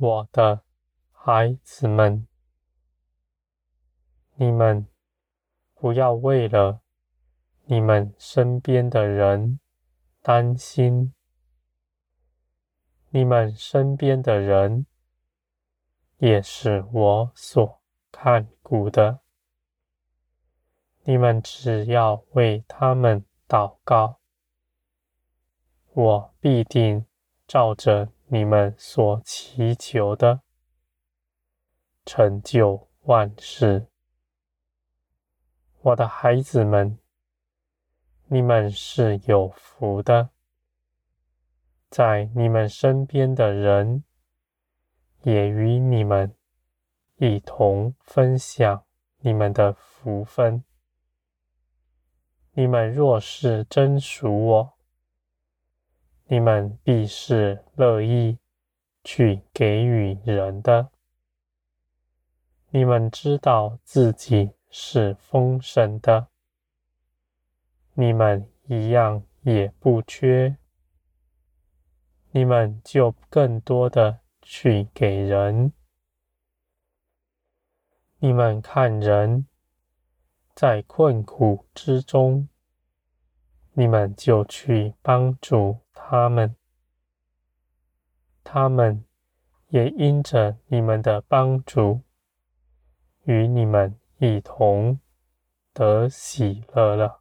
我的孩子们，你们不要为了你们身边的人担心，你们身边的人也是我所看顾的。你们只要为他们祷告，我必定照着你们所祈求的，成就万事。我的孩子们，你们是有福的，在你们身边的人也与你们一同分享你们的福分。你们若是真属我，你们必是乐意去给予人的。你们知道自己是丰盛的，你们一样也不缺，你们就更多的去给人。你们看人。在困苦之中，你们就去帮助他们，他们也因着你们的帮助，与你们一同得喜乐了。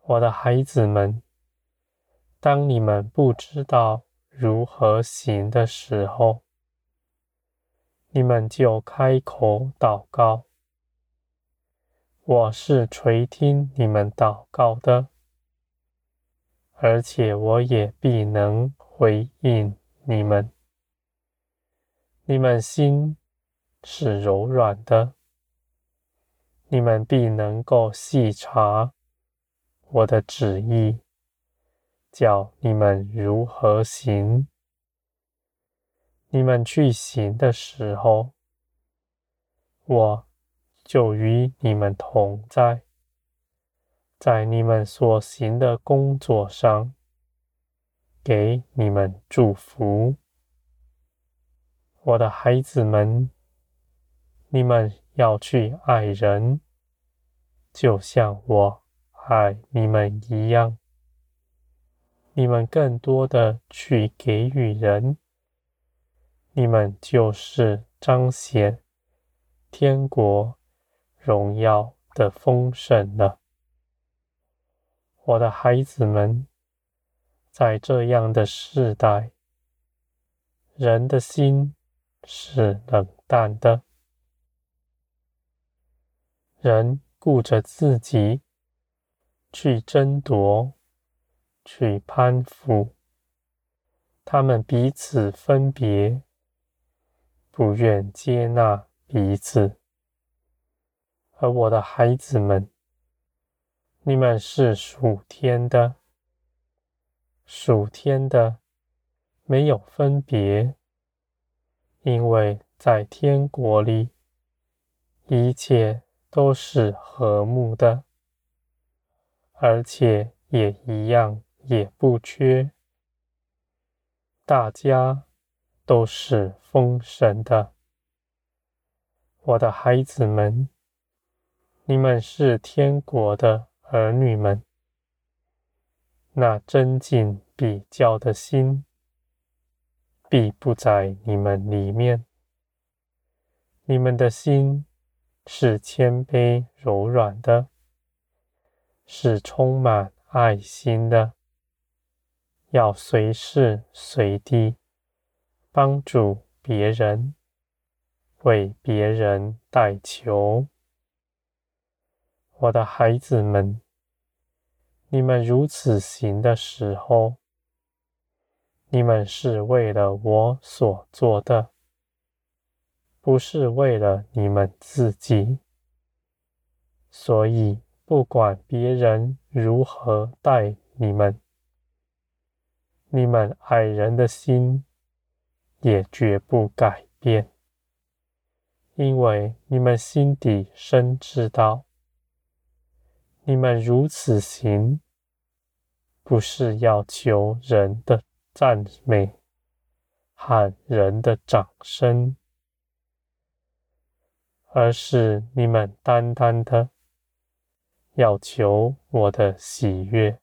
我的孩子们，当你们不知道如何行的时候，你们就开口祷告。我是垂听你们祷告的，而且我也必能回应你们。你们心是柔软的，你们必能够细察我的旨意，叫你们如何行。你们去行的时候，我。就与你们同在，在你们所行的工作上，给你们祝福。我的孩子们，你们要去爱人，就像我爱你们一样。你们更多的去给予人，你们就是彰显天国。荣耀的丰盛了，我的孩子们，在这样的世代，人的心是冷淡的，人顾着自己去争夺、去攀附，他们彼此分别，不愿接纳彼此。而我的孩子们，你们是属天的，属天的没有分别，因为在天国里，一切都是和睦的，而且也一样也不缺，大家都是丰盛的，我的孩子们。你们是天国的儿女们，那争竞比较的心，必不在你们里面。你们的心是谦卑柔软的，是充满爱心的，要随时随地帮助别人，为别人代求。我的孩子们，你们如此行的时候，你们是为了我所做的，不是为了你们自己。所以，不管别人如何待你们，你们爱人的心也绝不改变，因为你们心底深知道。你们如此行，不是要求人的赞美，和人的掌声，而是你们单单的要求我的喜悦。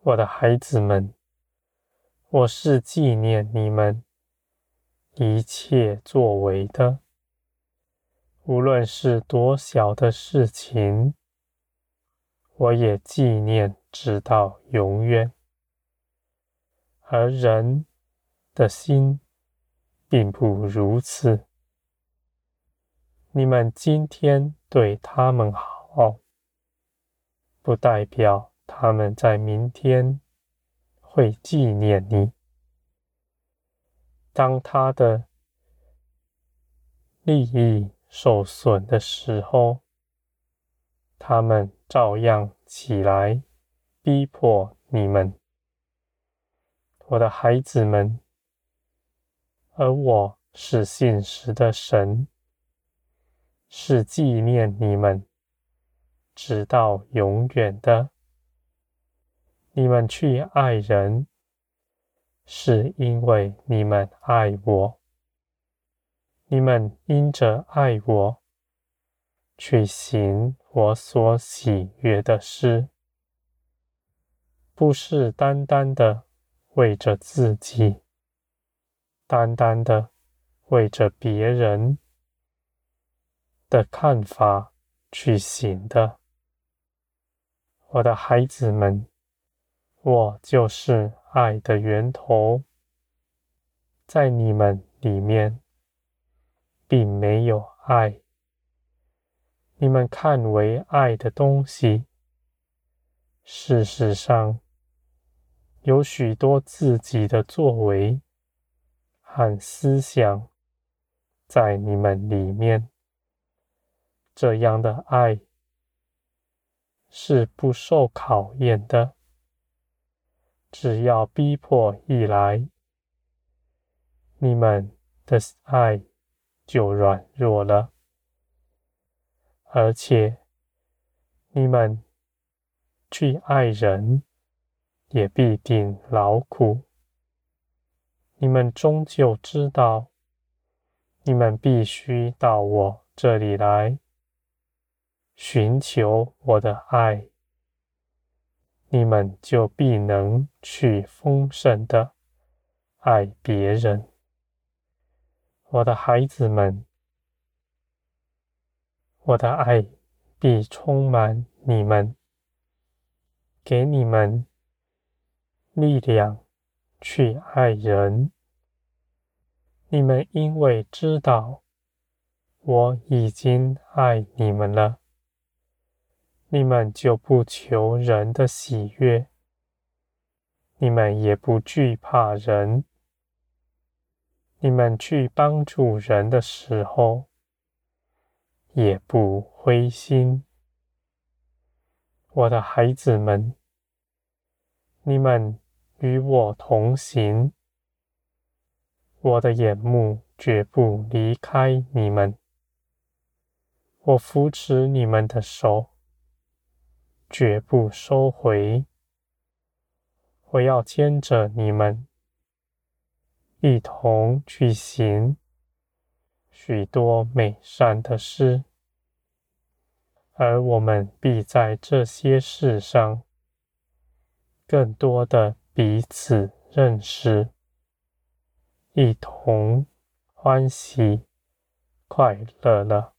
我的孩子们，我是纪念你们一切作为的，无论是多小的事情，我也纪念直到永远。而人的心并不如此。你们今天对他们好，不代表。他们在明天会纪念你。当他的利益受损的时候，他们照样起来逼迫你们，我的孩子们。而我是信实的神，是纪念你们直到永远的。你们去爱人，是因为你们爱我。你们因着爱我，去行我所喜悦的事，不是单单的为着自己，单单的为着别人的看法去行的。我的孩子们。我就是爱的源头，在你们里面，并没有爱。你们看为爱的东西，事实上有许多自己的作为和思想在你们里面。这样的爱是不受考验的。只要逼迫一来，你们的爱就软弱了，而且你们去爱人，也必定劳苦。你们终究知道，你们必须到我这里来，寻求我的爱。你们就必能去丰盛的爱别人，我的孩子们，我的爱必充满你们，给你们力量去爱人。你们因为知道我已经爱你们了。你们就不求人的喜悦，你们也不惧怕人，你们去帮助人的时候，也不灰心。我的孩子们，你们与我同行，我的眼目绝不离开你们，我扶持你们的手。绝不收回，我要牵着你们一同去行许多美善的事，而我们必在这些事上更多的彼此认识，一同欢喜快乐了。